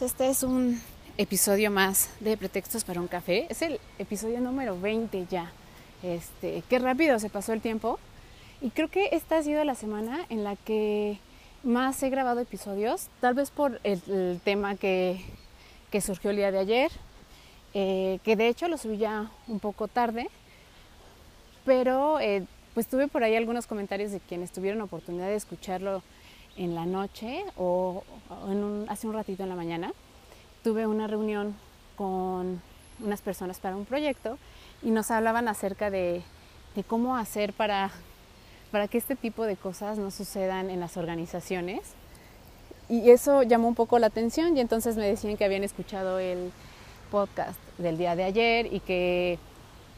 Todos, este es un episodio más de Pretextos para un café. Es el episodio número 20 ya. Este, qué rápido se pasó el tiempo. Y creo que esta ha sido la semana en la que más he grabado episodios, tal vez por el, tema que, surgió el día de ayer, eh, que de hecho lo subí ya un poco tarde, pero eh, pues tuve por ahí algunos comentarios de quienes tuvieron oportunidad de escucharlo en la noche o, hace un ratito en la mañana. Tuve una reunión con unas personas para un proyecto y nos hablaban acerca de, cómo hacer para, para que este tipo de cosas no sucedan en las organizaciones. Y eso llamó un poco la atención y entonces me decían que habían escuchado el podcast del día de ayer y que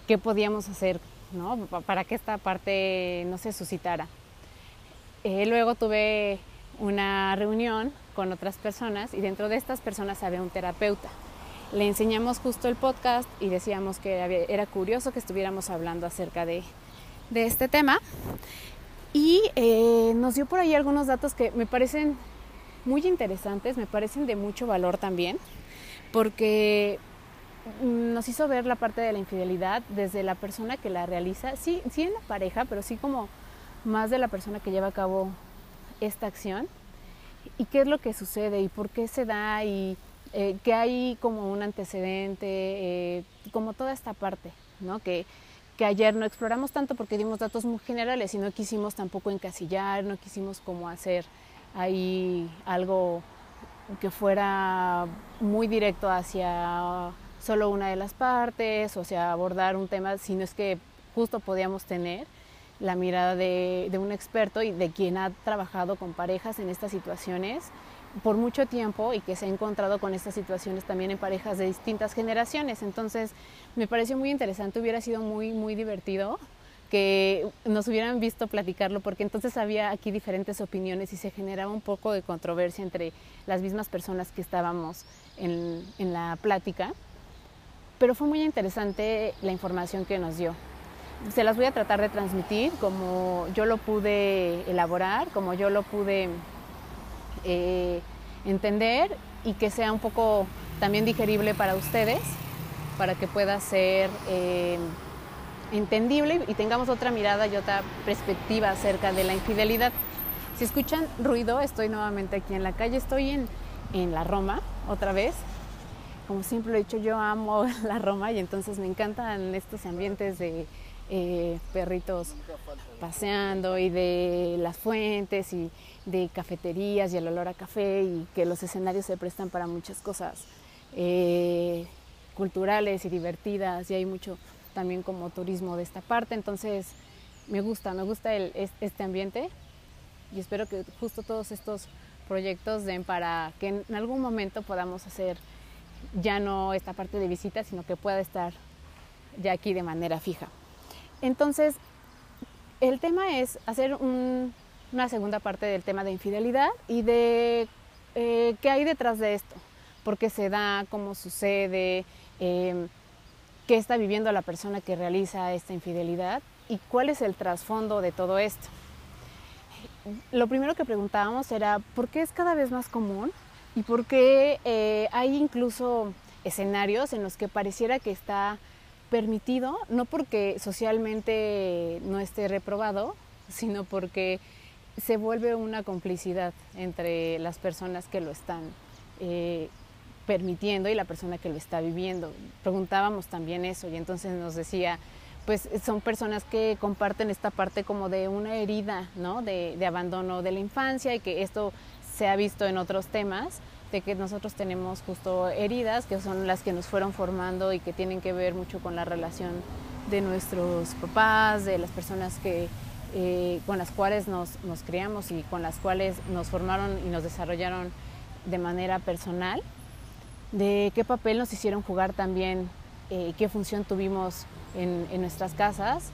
qué podíamos hacer ¿no? para que esta parte no se suscitara. Eh, luego tuve una reunión con otras personas y dentro de estas personas había un terapeuta le enseñamos justo el podcast y decíamos que era curioso que estuviéramos hablando acerca de, este tema. Y eh, nos dio por ahí algunos datos que me parecen muy interesantes, me parecen de mucho valor también, porque nos hizo ver la parte de la infidelidad desde la persona que la realiza, sí, sí en la pareja, pero sí como más de la persona que lleva a cabo esta acción y qué es lo que sucede y por qué se da y eh, que hay como un antecedente, eh, como toda esta parte, ¿no? Que, que ayer no exploramos tanto porque dimos datos muy generales y no quisimos tampoco encasillar, no quisimos como hacer ahí algo que fuera muy directo hacia solo una de las partes, o sea, abordar un tema, sino es que justo podíamos tener la mirada de, de un experto y de quien ha trabajado con parejas en estas situaciones por mucho tiempo y que se ha encontrado con estas situaciones también en parejas de distintas generaciones. Entonces, me pareció muy interesante, hubiera sido muy, muy divertido que nos hubieran visto platicarlo, porque entonces había aquí diferentes opiniones y se generaba un poco de controversia entre las mismas personas que estábamos en, en la plática. Pero fue muy interesante la información que nos dio. Se las voy a tratar de transmitir como yo lo pude elaborar, como yo lo pude eh, entender y que sea un poco también digerible para ustedes, para que pueda ser eh, entendible y tengamos otra mirada y otra perspectiva acerca de la infidelidad. Si escuchan ruido, estoy nuevamente aquí en la calle, estoy en, en la Roma otra vez. Como siempre lo he dicho, yo amo la Roma y entonces me encantan estos ambientes de eh, perritos paseando y de las fuentes y de cafeterías y el olor a café y que los escenarios se prestan para muchas cosas eh, culturales y divertidas y hay mucho también como turismo de esta parte. Entonces me gusta, me gusta este ambiente y espero que justo todos estos proyectos den para que en algún momento podamos hacer ya no esta parte de visita, sino que pueda estar ya aquí de manera fija. Entonces, el tema es hacer una segunda parte del tema de infidelidad y de eh, qué hay detrás de esto, por qué se da, cómo sucede, em, qué está viviendo la persona que realiza esta infidelidad y cuál es el trasfondo de todo esto. Lo primero que preguntábamos era por qué es cada vez más común y por qué eh, hay incluso escenarios en los que pareciera que está permitido, no porque socialmente no esté reprobado, sino porque se vuelve una complicidad entre las personas que lo están eh, permitiendo y la persona que lo está viviendo. Preguntábamos también eso y entonces nos decía, pues son personas que comparten esta parte como de una herida, ¿no? De, de abandono de la infancia y que esto se ha visto en otros temas, de que nosotros tenemos justo heridas que son las que nos fueron formando y que tienen que ver mucho con la relación de nuestros papás, de las personas que eh, con las cuales nos, criamos y con las cuales nos formaron y nos desarrollaron de manera personal, de qué papel nos hicieron jugar también, eh, qué función tuvimos en, en, nuestras casas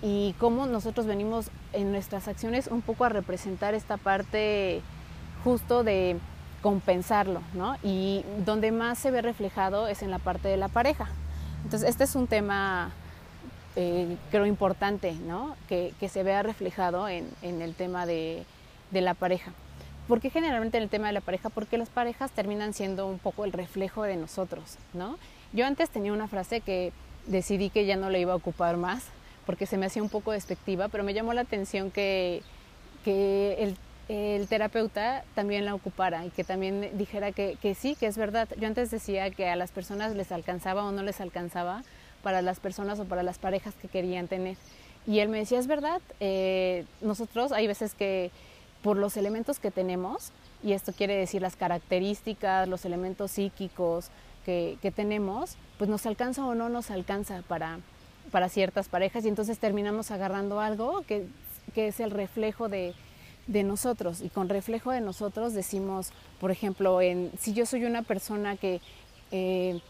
y cómo nosotros venimos en nuestras acciones un poco a representar esta parte justo de compensarlo, ¿no? Y donde más se ve reflejado es en la parte de la pareja. Entonces, este es un tema eh, creo importante, ¿no? Que, se vea reflejado en, el tema de, la pareja. ¿Por qué generalmente en el tema de la pareja? Porque las parejas terminan siendo un poco el reflejo de nosotros, ¿no? Yo antes tenía una frase que decidí que ya no la iba a ocupar más porque se me hacía un poco despectiva, pero me llamó la atención que, el, terapeuta también la ocupara y que también dijera que, que sí, que es verdad. Yo antes decía que a las personas les alcanzaba o no les alcanzaba para las personas o para las parejas que querían tener. Y él me decía, es verdad, eh, nosotros hay veces que por los elementos que tenemos, y esto quiere decir las características, los elementos psíquicos que, tenemos, pues nos alcanza o no nos alcanza para, para ciertas parejas y entonces terminamos agarrando algo que, es el reflejo de, nosotros. Y con reflejo de nosotros decimos, por ejemplo, en, si yo soy una persona que... Eh,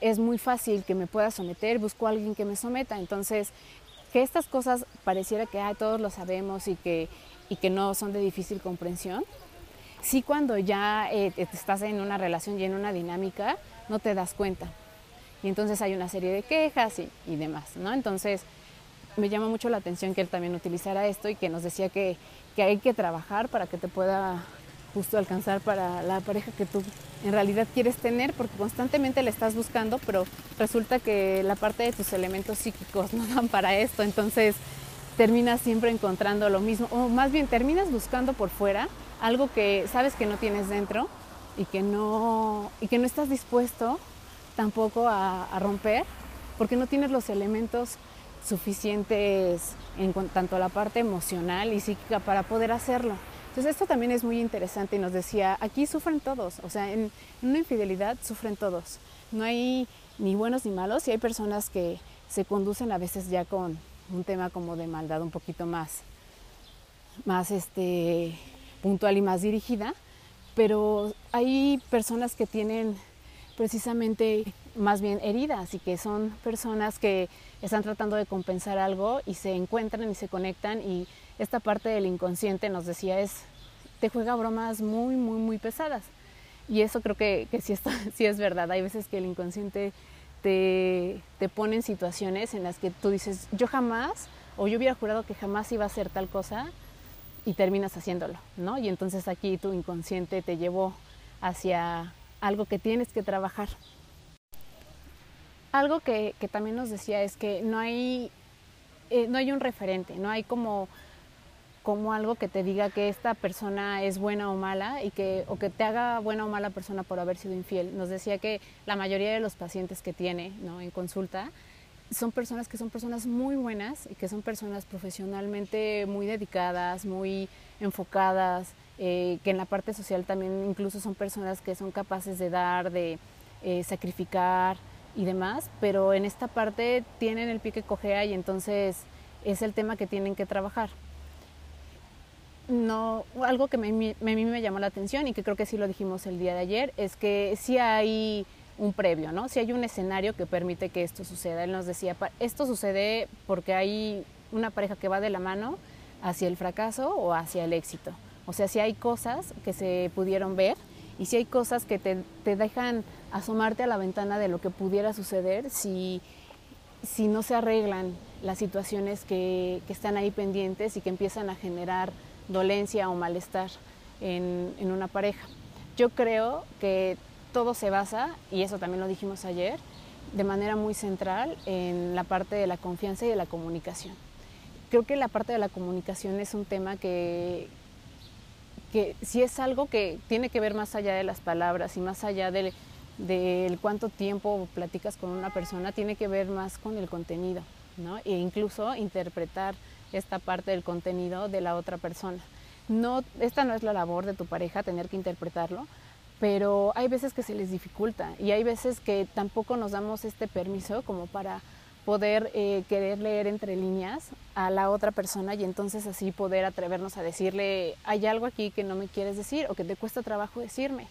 es muy fácil que me pueda someter, busco a alguien que me someta. Entonces, que estas cosas pareciera que todos lo sabemos y que, y que no son de difícil comprensión, sí cuando ya eh, estás en una relación y en una dinámica, no te das cuenta. Y entonces hay una serie de quejas y, y demás, ¿no? Entonces, me llama mucho la atención que él también utilizara esto y que nos decía que, que hay que trabajar para que te pueda justo alcanzar para la pareja que tú en realidad quieres tener, porque constantemente la estás buscando, pero resulta que la parte de tus elementos psíquicos no dan para esto, entonces terminas siempre encontrando lo mismo, o más bien terminas buscando por fuera algo que sabes que no tienes dentro y que no, y que no estás dispuesto tampoco a, a romper, porque no tienes los elementos suficientes en tanto la parte emocional y psíquica para poder hacerlo. Entonces esto también es muy interesante y nos decía, aquí sufren todos, o sea, en, una infidelidad sufren todos. No hay ni buenos ni malos y hay personas que se conducen a veces ya con un tema como de maldad un poquito más, más este, puntual y más dirigida, pero hay personas que tienen precisamente más bien heridas y que son personas que están tratando de compensar algo y se encuentran y se conectan y esta parte del inconsciente nos decía es, te juega bromas muy, muy, muy pesadas. Y eso creo que, que sí, está, sí es verdad. Hay veces que el inconsciente te, te pone en situaciones en las que tú dices, yo jamás, o yo hubiera jurado que jamás iba a hacer tal cosa, y terminas haciéndolo, ¿no? Y entonces aquí tu inconsciente te llevó hacia algo que tienes que trabajar. Algo que, que también nos decía es que no hay, eh, no hay un referente, no hay como como algo que te diga que esta persona es buena o mala y que o que te haga buena o mala persona por haber sido infiel. Nos decía que la mayoría de los pacientes que tiene en consulta son personas que son personas muy buenas y que son personas profesionalmente muy dedicadas, muy enfocadas, eh, que en la parte social también incluso son personas que son capaces de dar, de eh, sacrificar y demás, pero en esta parte tienen el pie que cojea y entonces es el tema que tienen que trabajar no, algo que a mí me llamó la atención y que creo que sí lo dijimos el día de ayer, es que sí hay un previo, ¿no? Sí hay un escenario que permite que esto suceda. Él nos decía, esto sucede porque hay una pareja que va de la mano hacia el fracaso o hacia el éxito. O sea, si hay cosas que se pudieron ver y si hay cosas que te, dejan asomarte a la ventana de lo que pudiera suceder si, si no se arreglan las situaciones que, que están ahí pendientes y que empiezan a generar dolencia o malestar en, una pareja. Yo creo que todo se basa, y eso también lo dijimos ayer, de manera muy central en la parte de la confianza y de la comunicación. Creo que la parte de la comunicación es un tema que, que si es algo que tiene que ver más allá de las palabras y más allá del, del cuánto tiempo platicas con una persona, tiene que ver más con el contenido, ¿no? E incluso interpretar esta parte del contenido de la otra persona. No, esta no es la labor de tu pareja tener que interpretarlo, pero hay veces que se les dificulta y hay veces que tampoco nos damos este permiso como para poder eh, querer leer entre líneas a la otra persona y entonces así poder atrevernos a decirle, hay algo aquí que no me quieres decir o que te cuesta trabajo decirme.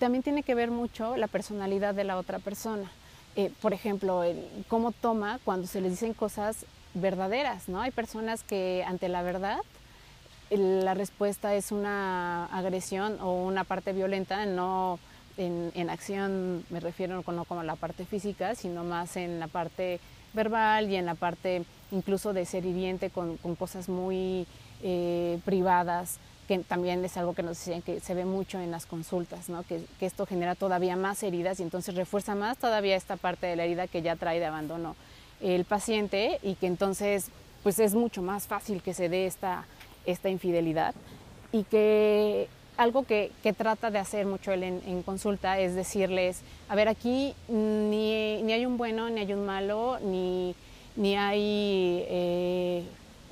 También tiene que ver mucho la personalidad de la otra persona. Eh, por ejemplo, el, cómo toma cuando se les dicen cosas verdaderas, ¿no? Hay personas que ante la verdad la respuesta es una agresión o una parte violenta, no en, acción me refiero no como la parte física, sino más en la parte verbal y en la parte incluso de ser hiriente con, cosas muy eh, privadas, que también es algo que nos decían que se ve mucho en las consultas, que, esto genera todavía más heridas y entonces refuerza más todavía esta parte de la herida que ya trae de abandono el paciente y que entonces pues es mucho más fácil que se dé esta, esta infidelidad. Y que algo que, trata de hacer mucho él en, consulta es decirles, a ver, aquí ni, ni, hay un bueno, ni hay un malo, ni, ni hay eh,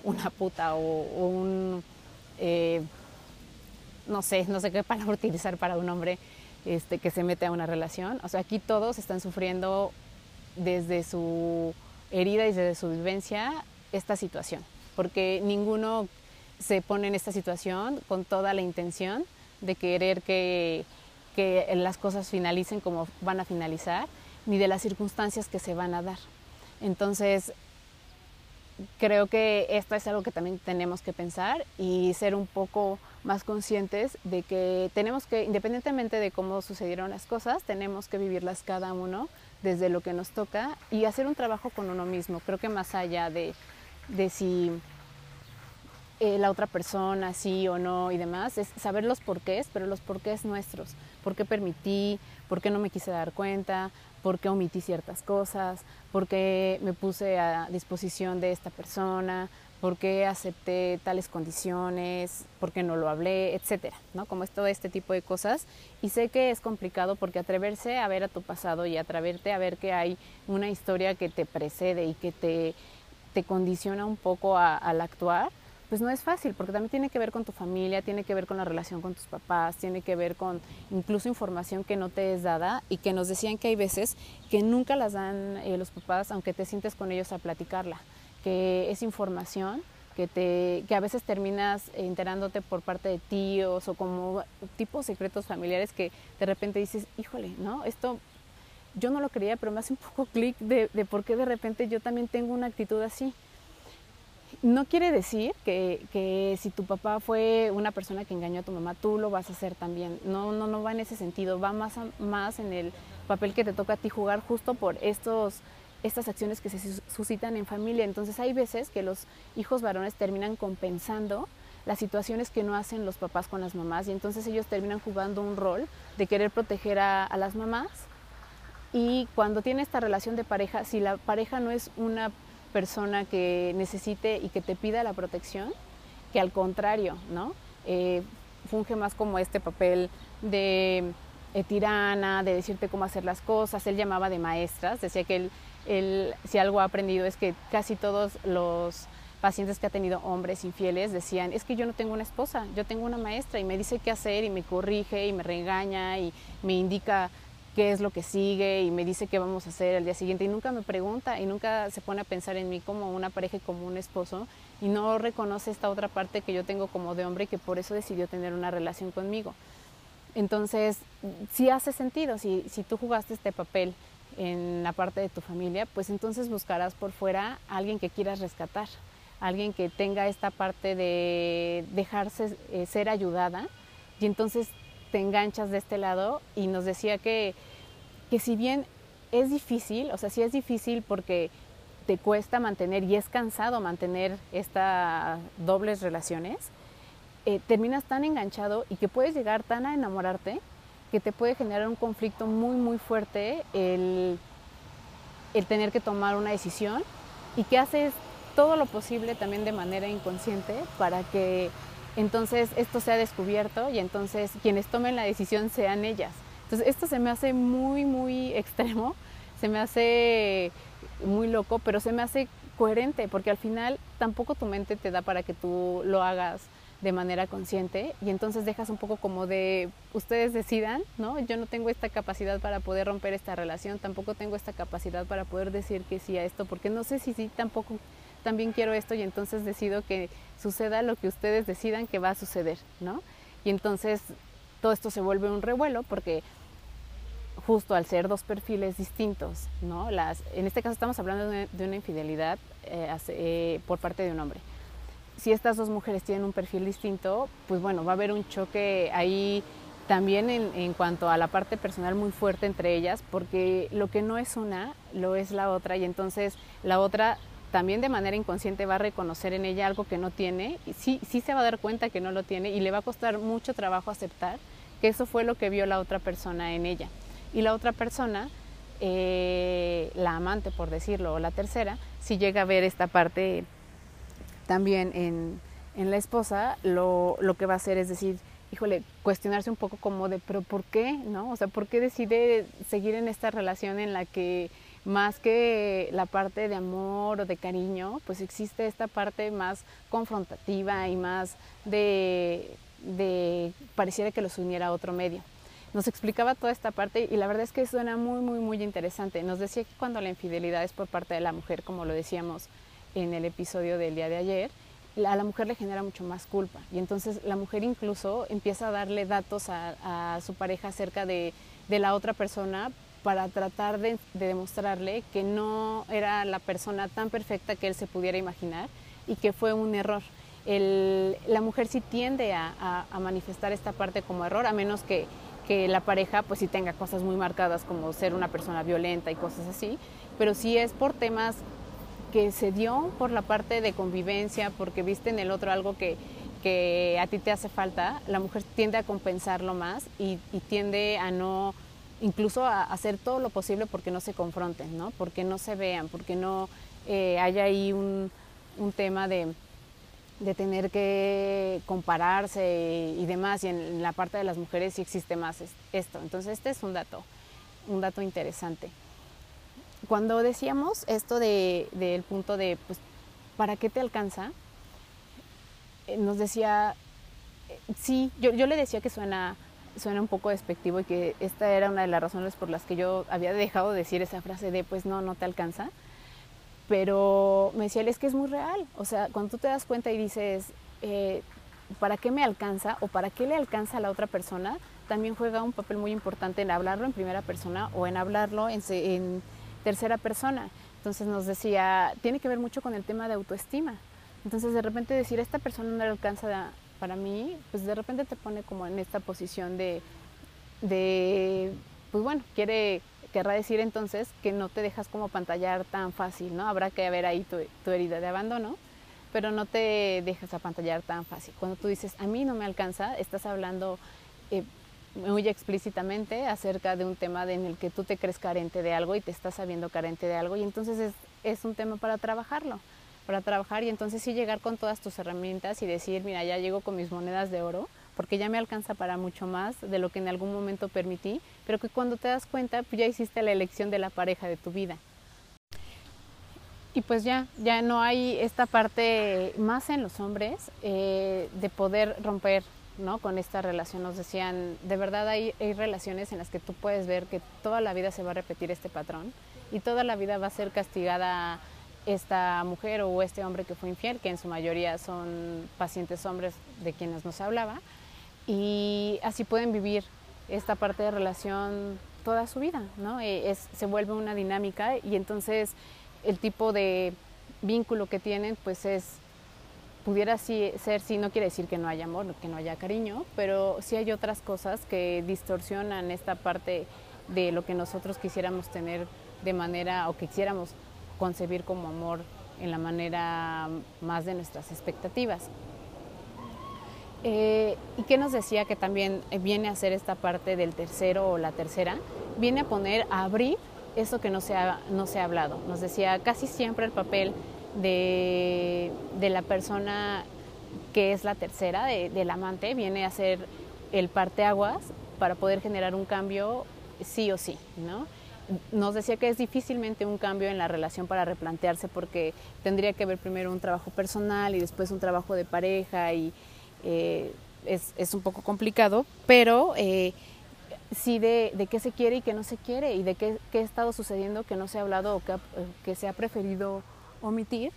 una puta o, un, eh, no sé, no sé qué palabra utilizar para un hombre este, que se mete a una relación. O sea, aquí todos están sufriendo desde su herida y desde su vivencia esta situación, porque ninguno se pone en esta situación con toda la intención de querer que, que las cosas finalicen como van a finalizar, ni de las circunstancias que se van a dar. Entonces, creo que esto es algo que también tenemos que pensar y ser un poco más conscientes de que tenemos que, independientemente de cómo sucedieron las cosas, tenemos que vivirlas cada uno desde lo que nos toca y hacer un trabajo con uno mismo. Creo que más allá de, de si eh, la otra persona, sí o no y demás, es saber los porqués, pero los porqués nuestros. ¿Por qué permití? ¿Por qué no me quise dar cuenta? ¿Por qué omití ciertas cosas? ¿Por qué me puse a disposición de esta persona? ¿Por qué acepté tales condiciones? ¿Por qué no lo hablé? Etcétera, ¿no? Como es todo este tipo de cosas. Y sé que es complicado porque atreverse a ver a tu pasado y atreverte a ver que hay una historia que te precede y que te, te condiciona un poco al actuar, pues no es fácil, porque también tiene que ver con tu familia, tiene que ver con la relación con tus papás, tiene que ver con incluso información que no te es dada y que nos decían que hay veces que nunca las dan eh, los papás, aunque te sientes con ellos a platicarla, que es información que, te, que a veces terminas enterándote por parte de tíos o como tipos secretos familiares que de repente dices, híjole, ¿no? Esto yo no lo creía, pero me hace un poco clic de, por qué de repente yo también tengo una actitud así no quiere decir que, si tu papá fue una persona que engañó a tu mamá, tú lo vas a hacer también. No, no, no va en ese sentido, va más, más en el papel que te toca a ti jugar justo por estos, estas acciones que se suscitan en familia. Entonces hay veces que los hijos varones terminan compensando las situaciones que no hacen los papás con las mamás y entonces ellos terminan jugando un rol de querer proteger a, las mamás y cuando tiene esta relación de pareja, si la pareja no es una persona que necesite y que te pida la protección, que al contrario, ¿no? Eh, funge más como este papel de eh, tirana, de decirte cómo hacer las cosas. Él llamaba de maestras, decía que él, si algo ha aprendido es que casi todos los pacientes que ha tenido hombres infieles decían, es que yo no tengo una esposa, yo tengo una maestra y me dice qué hacer y me corrige y me regaña y me indica qué es lo que sigue y me dice qué vamos a hacer el día siguiente y nunca me pregunta y nunca se pone a pensar en mí como una pareja y como un esposo y no reconoce esta otra parte que yo tengo como de hombre y que por eso decidió tener una relación conmigo. Entonces, si hace sentido, si, si tú jugaste este papel en la parte de tu familia, pues entonces buscarás por fuera a alguien que quieras rescatar, alguien que tenga esta parte de dejarse eh, ser ayudada y entonces te enganchas de este lado y nos decía que que si bien es difícil, o sea, sí es difícil porque te cuesta mantener y es cansado mantener estas dobles relaciones, eh, terminas tan enganchado y que puedes llegar tan a enamorarte que te puede generar un conflicto muy, muy fuerte el, el tener que tomar una decisión y que haces todo lo posible también de manera inconsciente para que entonces esto sea descubierto y entonces quienes tomen la decisión sean ellas. Entonces esto se me hace muy, muy extremo, se me hace muy loco, pero se me hace coherente, porque al final tampoco tu mente te da para que tú lo hagas de manera consciente y entonces dejas un poco como de ustedes decidan, ¿no? Yo no tengo esta capacidad para poder romper esta relación, tampoco tengo esta capacidad para poder decir que sí a esto, porque no sé si sí tampoco también quiero esto y entonces decido que suceda lo que ustedes decidan que va a suceder, ¿no? Y entonces todo esto se vuelve un revuelo porque justo al ser dos perfiles distintos, ¿no? Las, en este caso estamos hablando de, una infidelidad eh, eh, por parte de un hombre si estas dos mujeres tienen un perfil distinto, pues bueno, va a haber un choque ahí también en, cuanto a la parte personal muy fuerte entre ellas, porque lo que no es una, lo es la otra, y entonces la otra también de manera inconsciente va a reconocer en ella algo que no tiene, y sí, sí se va a dar cuenta que no lo tiene, y le va a costar mucho trabajo aceptar que eso fue lo que vio la otra persona en ella. Y la otra persona, eh, la amante por decirlo, o la tercera, si llega a ver esta parte también en, en la esposa, lo, lo, que va a hacer es decir, híjole, cuestionarse un poco como de, pero ¿por qué? ¿No? O sea, ¿por qué decide seguir en esta relación en la que más que la parte de amor o de cariño, pues existe esta parte más confrontativa y más de, de pareciera que los uniera a otro medio. Nos explicaba toda esta parte y la verdad es que suena muy, muy, muy interesante. Nos decía que cuando la infidelidad es por parte de la mujer, como lo decíamos, en el episodio del día de ayer, a la mujer le genera mucho más culpa. Y entonces la mujer incluso empieza a darle datos a, su pareja acerca de, la otra persona para tratar de, demostrarle que no era la persona tan perfecta que él se pudiera imaginar y que fue un error. la mujer sí tiende a, manifestar esta parte como error, a menos que, que, la pareja pues sí tenga cosas muy marcadas como ser una persona violenta y cosas así, pero si es por temas que se dio por la parte de convivencia, porque viste en el otro algo que, que a ti te hace falta, la mujer tiende a compensarlo más y, tiende a no, incluso a hacer todo lo posible porque no se confronten, ¿no? porque no se vean, porque no eh, haya ahí un, un tema de, de, tener que compararse y demás, y en la parte de las mujeres sí existe más esto. Entonces este es un dato, un dato interesante cuando decíamos esto del de, punto de, pues, ¿para qué te alcanza? Eh, nos decía, eh, sí, yo, yo le decía que suena, suena un poco despectivo y que esta era una de las razones por las que yo había dejado de decir esa frase de, pues no, no te alcanza. Pero me decía, es que es muy real. O sea, cuando tú te das cuenta y dices, eh, ¿para qué me alcanza o para qué le alcanza a la otra persona? También juega un papel muy importante en hablarlo en primera persona o en hablarlo en, en tercera persona. Entonces nos decía, tiene que ver mucho con el tema de autoestima. Entonces de repente decir, esta persona no le alcanza para mí, pues de repente te pone como en esta posición de, de pues bueno, quiere, querrá decir entonces que no te dejas como pantallar tan fácil, ¿no? Habrá que ver ahí tu, herida de abandono, pero no te dejas apantallar tan fácil. Cuando tú dices, a mí no me alcanza, estás hablando eh, muy explícitamente acerca de un tema en el que tú te crees carente de algo y te estás sabiendo carente de algo y entonces es, es un tema para trabajarlo, para trabajar y entonces sí llegar con todas tus herramientas y decir, mira, ya llego con mis monedas de oro porque ya me alcanza para mucho más de lo que en algún momento permití, pero que cuando te das cuenta, pues ya hiciste la elección de la pareja de tu vida. Y pues ya, ya no hay esta parte más en los hombres eh, de poder romper ¿no? con esta relación. Nos decían, de verdad hay, hay, relaciones en las que tú puedes ver que toda la vida se va a repetir este patrón y toda la vida va a ser castigada esta mujer o este hombre que fue infiel, que en su mayoría son pacientes hombres de quienes nos hablaba, y así pueden vivir esta parte de relación toda su vida, ¿no? Eh, es, se vuelve una dinámica y entonces el tipo de vínculo que tienen pues es pudiera ser, sí, no quiere decir que no haya amor, que no haya cariño, pero sí hay otras cosas que distorsionan esta parte de lo que nosotros quisiéramos tener de manera, o que quisiéramos concebir como amor en la manera más de nuestras expectativas. Eh, ¿Y qué nos decía que también viene a ser esta parte del tercero o la tercera? Viene a poner, a abrir eso que no se ha, no se ha hablado. Nos decía, casi siempre el papel de, la persona que es la tercera, del amante, viene a ser el parteaguas para poder generar un cambio sí o sí, ¿no? Nos decía que es difícilmente un cambio en la relación para replantearse porque tendría que haber primero un trabajo personal y después un trabajo de pareja y, eh, es, es, un poco complicado, pero eh, sí de, de, qué se quiere y qué no se quiere y de qué, qué ha estado sucediendo que no se ha hablado o que, que se ha preferido omitir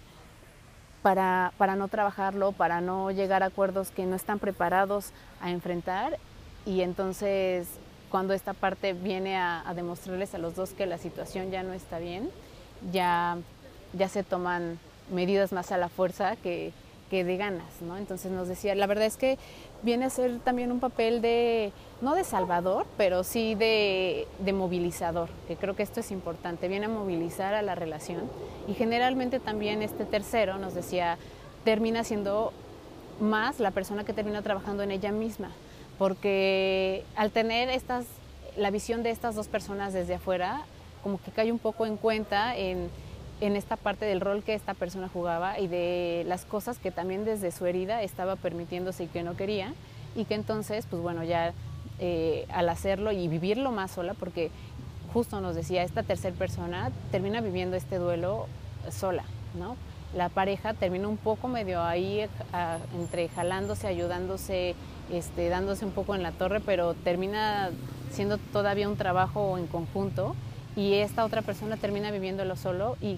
para, para, no trabajarlo, para no llegar a acuerdos que no están preparados a enfrentar. Y entonces cuando esta parte viene a, a demostrarles a los dos que la situación ya no está bien, ya, ya se toman medidas más a la fuerza que, que de ganas, ¿no? Entonces nos decía, la verdad es que viene a ser también un papel de, no de salvador, pero sí de, de, movilizador, que creo que esto es importante, viene a movilizar a la relación y generalmente también este tercero, nos decía, termina siendo más la persona que termina trabajando en ella misma, porque al tener estas, la visión de estas dos personas desde afuera, como que cae un poco en cuenta en en esta parte del rol que esta persona jugaba y de las cosas que también desde su herida estaba permitiéndose y que no quería y que entonces, pues bueno, ya eh, al hacerlo y vivirlo más sola, porque justo nos decía, esta tercera persona termina viviendo este duelo sola, ¿no? La pareja termina un poco medio ahí a, entre jalándose, ayudándose, este, dándose un poco en la torre, pero termina siendo todavía un trabajo en conjunto y esta otra persona termina viviéndolo solo, y,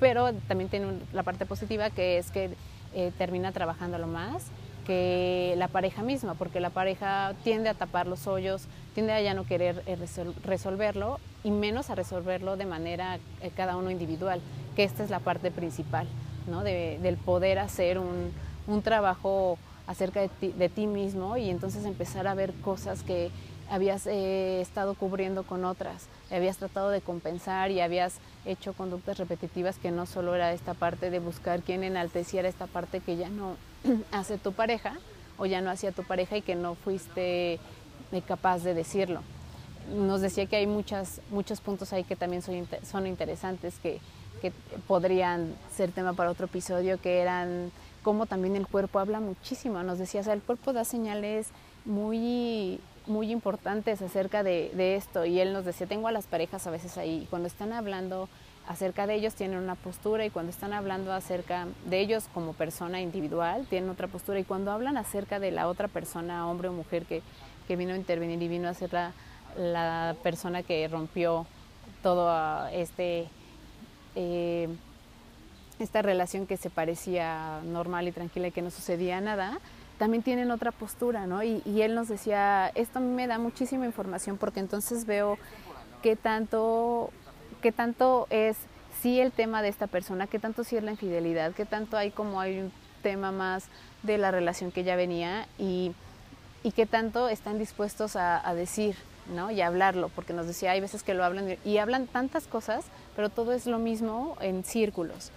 pero también tiene la parte positiva que es que eh, termina trabajándolo más que la pareja misma, porque la pareja tiende a tapar los hoyos, tiende a ya no querer eh, resolverlo y menos a resolverlo de manera eh, cada uno individual, que esta es la parte principal, ¿no? de, del poder hacer un, un trabajo acerca de ti, de ti, mismo y entonces empezar a ver cosas que habías eh, estado cubriendo con otras, habías tratado de compensar y habías hecho conductas repetitivas que no solo era esta parte de buscar quién enalteciera esta parte que ya no hace tu pareja o ya no hacía tu pareja y que no fuiste eh, capaz de decirlo. Nos decía que hay muchas, muchos puntos ahí que también son, son interesantes, que, que podrían ser tema para otro episodio, que eran cómo también el cuerpo habla muchísimo. Nos decía, o sea, el cuerpo da señales muy muy importantes acerca de, de, esto. Y él nos decía, tengo a las parejas a veces ahí y cuando están hablando acerca de ellos tienen una postura y cuando están hablando acerca de ellos como persona individual tienen otra postura y cuando hablan acerca de la otra persona, hombre o mujer que, que vino a intervenir y vino a ser la, la persona que rompió todo este... Eh, esta relación que se parecía normal y tranquila y que no sucedía nada, también tienen otra postura, ¿no? Y, él nos decía, esto me da muchísima información porque entonces veo qué tanto, qué tanto es sí el tema de esta persona, qué tanto sí es la infidelidad, qué tanto hay como hay un tema más de la relación que ya venía y, y qué tanto están dispuestos a, a decir, ¿no? Y a hablarlo, porque nos decía, hay veces que lo hablan y hablan tantas cosas, pero todo es lo mismo en círculos.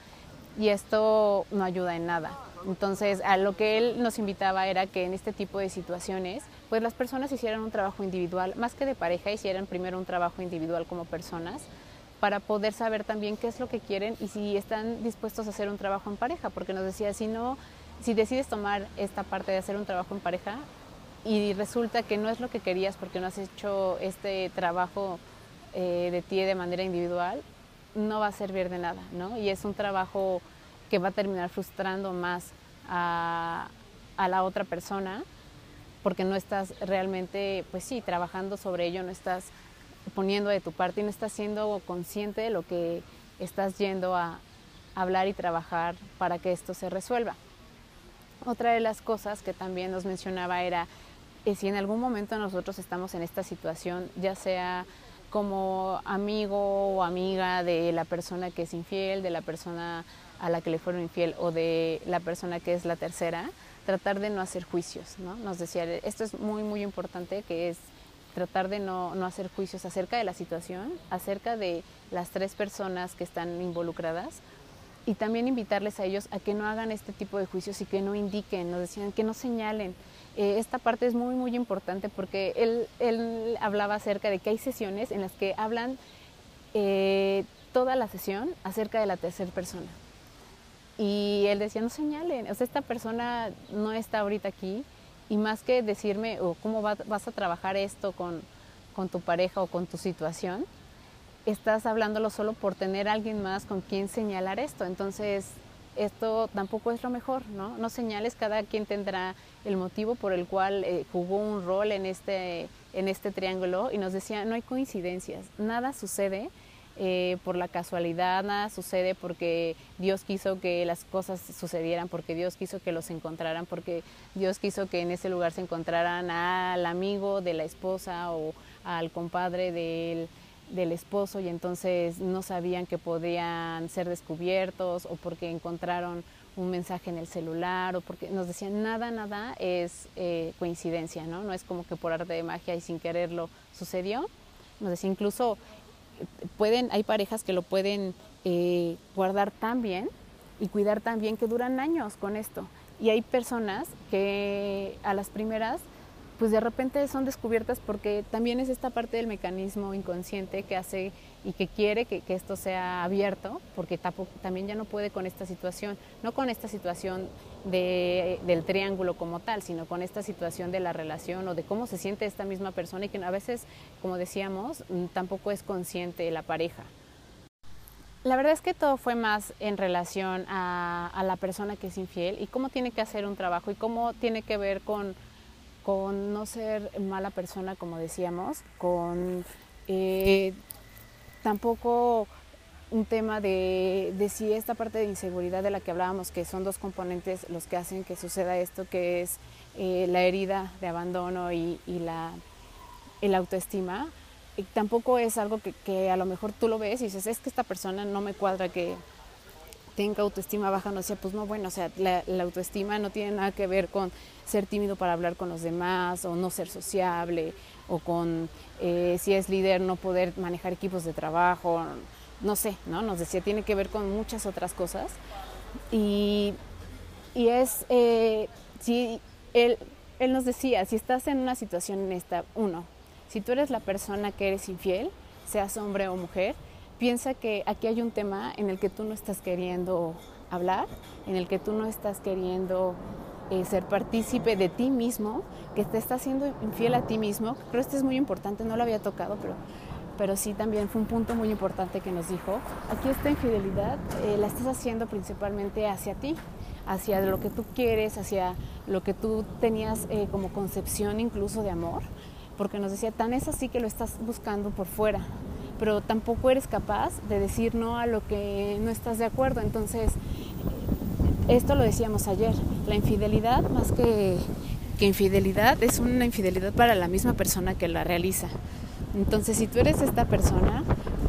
Y esto no ayuda en nada. Entonces, a lo que él nos invitaba era que en este tipo de situaciones, pues las personas hicieran un trabajo individual, más que de pareja, hicieran primero un trabajo individual como personas para poder saber también qué es lo que quieren y si están dispuestos a hacer un trabajo en pareja, porque nos decía, si no, si decides tomar esta parte de hacer un trabajo en pareja y resulta que no es lo que querías porque no has hecho este trabajo eh, de ti de manera individual, no va a servir de nada, ¿no? Y es un trabajo que va a terminar frustrando más a, la otra persona porque no estás realmente, pues sí, trabajando sobre ello, no estás poniendo de tu parte y no estás siendo consciente de lo que estás yendo a hablar y trabajar para que esto se resuelva. Otra de las cosas que también nos mencionaba era eh, si en algún momento nosotros estamos en esta situación, ya sea como amigo o amiga de la persona que es infiel, de la persona a la que le fueron infiel o de la persona que es la tercera, tratar de no hacer juicios, ¿no? Nos decía, esto es muy, muy importante, que es tratar de no, no hacer juicios acerca de la situación, acerca de las tres personas que están involucradas y también invitarles a ellos a que no hagan este tipo de juicios y que no indiquen, nos decían que no señalen. Eh, esta parte es muy, muy importante porque él, él, hablaba acerca de que hay sesiones en las que hablan eh, toda la sesión acerca de la tercera persona. Y él decía, no señalen, o sea, esta persona no está ahorita aquí y más que decirme o cómo va, vas a trabajar esto con, con tu pareja o con tu situación, estás hablándolo solo por tener a alguien más con quien señalar esto. Entonces, esto tampoco es lo mejor, ¿no? No señales, cada quien tendrá el motivo por el cual eh, jugó un rol en este, en este triángulo y nos decía, no hay coincidencias, nada sucede eh, por la casualidad, nada sucede porque Dios quiso que las cosas sucedieran, porque Dios quiso que los encontraran, porque Dios quiso que en ese lugar se encontraran al amigo de la esposa o al compadre del, del esposo y entonces no sabían que podían ser descubiertos o porque encontraron un mensaje en el celular o porque nos decían nada, nada es eh, coincidencia, ¿no? No es como que por arte de magia y sin quererlo sucedió. Nos decía incluso pueden, hay parejas que lo pueden eh, guardar tan bien y cuidar tan bien que duran años con esto. Y hay personas que a las primeras, pues de repente son descubiertas porque también es esta parte del mecanismo inconsciente que hace y que quiere que, esto sea abierto, porque también ya no puede con esta situación, no con esta situación de, del triángulo como tal, sino con esta situación de la relación o de cómo se siente esta misma persona y que a veces, como decíamos, mm, tampoco es consciente la pareja. La verdad es que todo fue más en relación a, la persona que es infiel y cómo tiene que hacer un trabajo y cómo tiene que ver con, con no ser mala persona, como decíamos, con eh, tampoco un tema de, de, si esta parte de inseguridad de la que hablábamos, que son dos componentes los que hacen que suceda esto, que es eh, la herida de abandono y, la el autoestima, y tampoco es algo que, a lo mejor tú lo ves y dices, es que esta persona no me cuadra que tenga autoestima baja, no sé, pues no, bueno, o sea, la, la autoestima no tiene nada que ver con ser tímido para hablar con los demás o no ser sociable o con eh, si es líder no poder manejar equipos de trabajo, no sé, ¿no? Nos decía, tiene que ver con muchas otras cosas. Y, y es, eh, si él, él nos decía, si estás en una situación en esta, uno, si tú eres la persona que eres infiel, seas hombre o mujer, piensa que aquí hay un tema en el que tú no estás queriendo hablar, en el que tú no estás queriendo eh, ser partícipe de ti mismo, que te estás siendo infiel a ti mismo. Creo que este es muy importante, no lo había tocado, pero pero sí también fue un punto muy importante que nos dijo, aquí esta infidelidad eh, la estás haciendo principalmente hacia ti, hacia lo que tú quieres, hacia lo que tú tenías eh, como concepción incluso de amor, porque nos decía, tan es así que lo estás buscando por fuera, pero tampoco eres capaz de decir no a lo que no estás de acuerdo. Entonces, esto lo decíamos ayer, la infidelidad más que, que infidelidad es una infidelidad para la misma persona que la realiza. Entonces, si tú eres esta persona,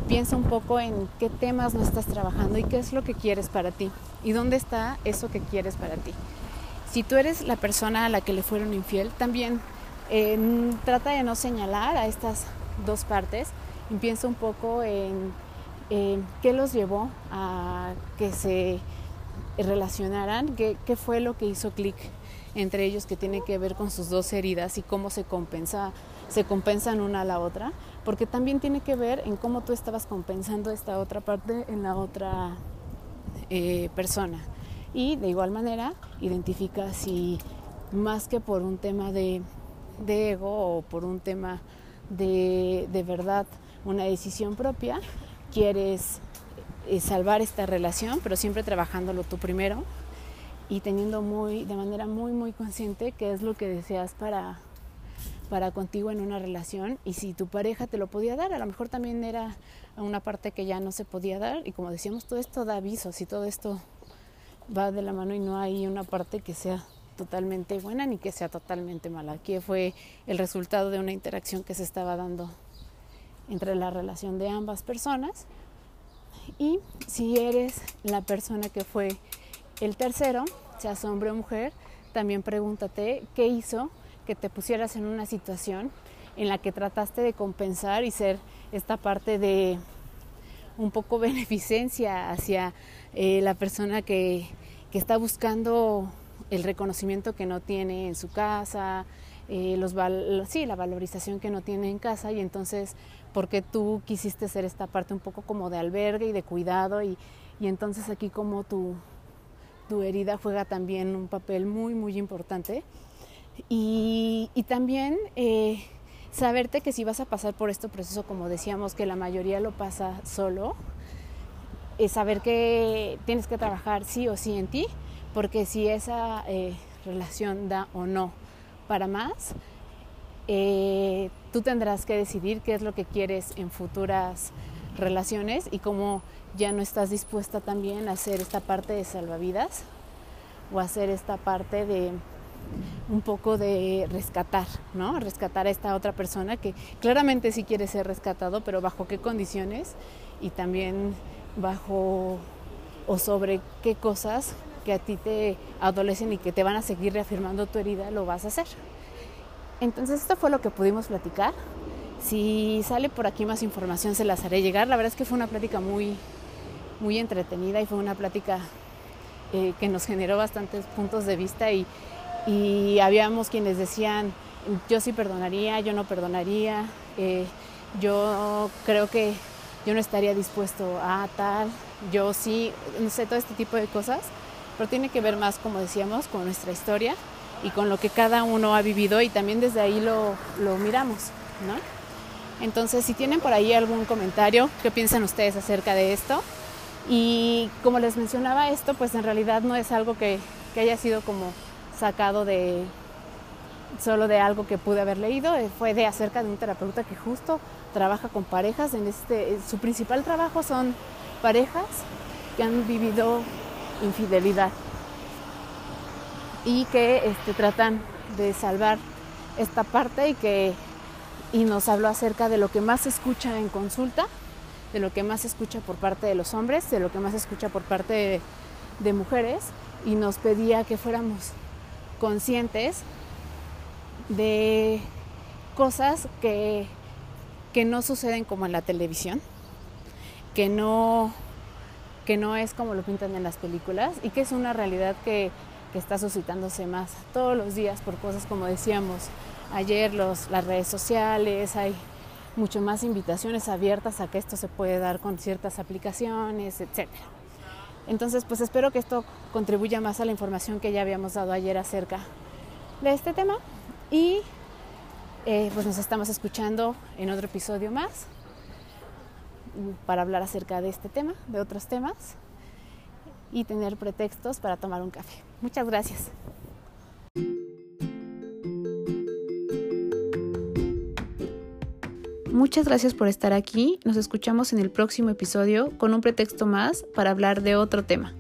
piensa un poco en qué temas no estás trabajando y qué es lo que quieres para ti y dónde está eso que quieres para ti. Si tú eres la persona a la que le fueron infiel, también trata de no señalar a estas dos partes y piensa un poco en, qué los llevó a que se relacionaran, qué, fue lo que hizo clic entre ellos que tiene que ver con sus dos heridas y cómo se compensa se compensan una a la otra, porque también tiene que ver en cómo tú estabas compensando esta otra parte en la otra eh, persona. Y de igual manera, identifica si más que por un tema de, ego o por un tema de, verdad, una decisión propia, quieres eh, salvar esta relación, pero siempre trabajándolo tú primero y teniendo muy, de manera muy, muy consciente qué es lo que deseas para, para contigo en una relación y si tu pareja te lo podía dar, a lo mejor también era una parte que ya no se podía dar y como decíamos, todo esto da avisos y todo esto va de la mano y no hay una parte que sea totalmente buena ni que sea totalmente mala. Aquí fue el resultado de una interacción que se estaba dando entre la relación de ambas personas. Y si eres la persona que fue el tercero, seas hombre o mujer, también pregúntate qué hizo que te pusieras en una situación en la que trataste de compensar y ser esta parte de un poco beneficencia hacia eh, la persona que, que, está buscando el reconocimiento que no tiene en su casa, eh, los sí, la valorización que no tiene en casa y entonces porque tú quisiste ser esta parte un poco como de albergue y de cuidado y, y entonces aquí como tu, tu herida juega también un papel muy muy importante. Y, también eh, saberte que si vas a pasar por este proceso, como decíamos, que la mayoría lo pasa solo, es saber que tienes que trabajar sí o sí en ti, porque si esa eh, relación da o no para más, eh, tú tendrás que decidir qué es lo que quieres en futuras relaciones y cómo ya no estás dispuesta también a hacer esta parte de salvavidas o hacer esta parte de un poco de rescatar, ¿no? Rescatar a esta otra persona que claramente sí quiere ser rescatado, pero bajo qué condiciones y también bajo o sobre qué cosas que a ti te adolecen y que te van a seguir reafirmando tu herida lo vas a hacer. Entonces esto fue lo que pudimos platicar. Si sale por aquí más información se las haré llegar. La verdad es que fue una plática muy, muy entretenida y fue una plática eh, que nos generó bastantes puntos de vista y, y, habíamos quienes decían, yo sí perdonaría, yo no perdonaría, eh, yo creo que yo no estaría dispuesto a tal, yo sí, no sé, todo este tipo de cosas, pero tiene que ver más, como decíamos, con nuestra historia y con lo que cada uno ha vivido y también desde ahí lo, lo miramos, ¿no? Entonces, si tienen por ahí algún comentario, ¿qué piensan ustedes acerca de esto? Y como les mencionaba esto, pues en realidad no es algo que, que haya sido como sacado de solo de algo que pude haber leído, eh, fue de acerca de un terapeuta que justo trabaja con parejas. En este, su principal trabajo son parejas que han vivido infidelidad. Y que este, tratan de salvar esta parte y que y nos habló acerca de lo que más se escucha en consulta, de lo que más se escucha por parte de los hombres, de lo que más se escucha por parte de, de mujeres y nos pedía que fuéramos conscientes de cosas que, que no suceden como en la televisión, que no, que no es como lo pintan en las películas y que es una realidad que, que está suscitándose más todos los días por cosas como decíamos ayer, los, las redes sociales, hay mucho más invitaciones abiertas a que esto se puede dar con ciertas aplicaciones, etc. Entonces, pues espero que esto contribuya más a la información que ya habíamos dado ayer acerca de este tema y eh, pues nos estamos escuchando en otro episodio más para hablar acerca de este tema, de otros temas y tener pretextos para tomar un café. Muchas gracias. Muchas gracias por estar aquí. Nos escuchamos en el próximo episodio con un pretexto más para hablar de otro tema.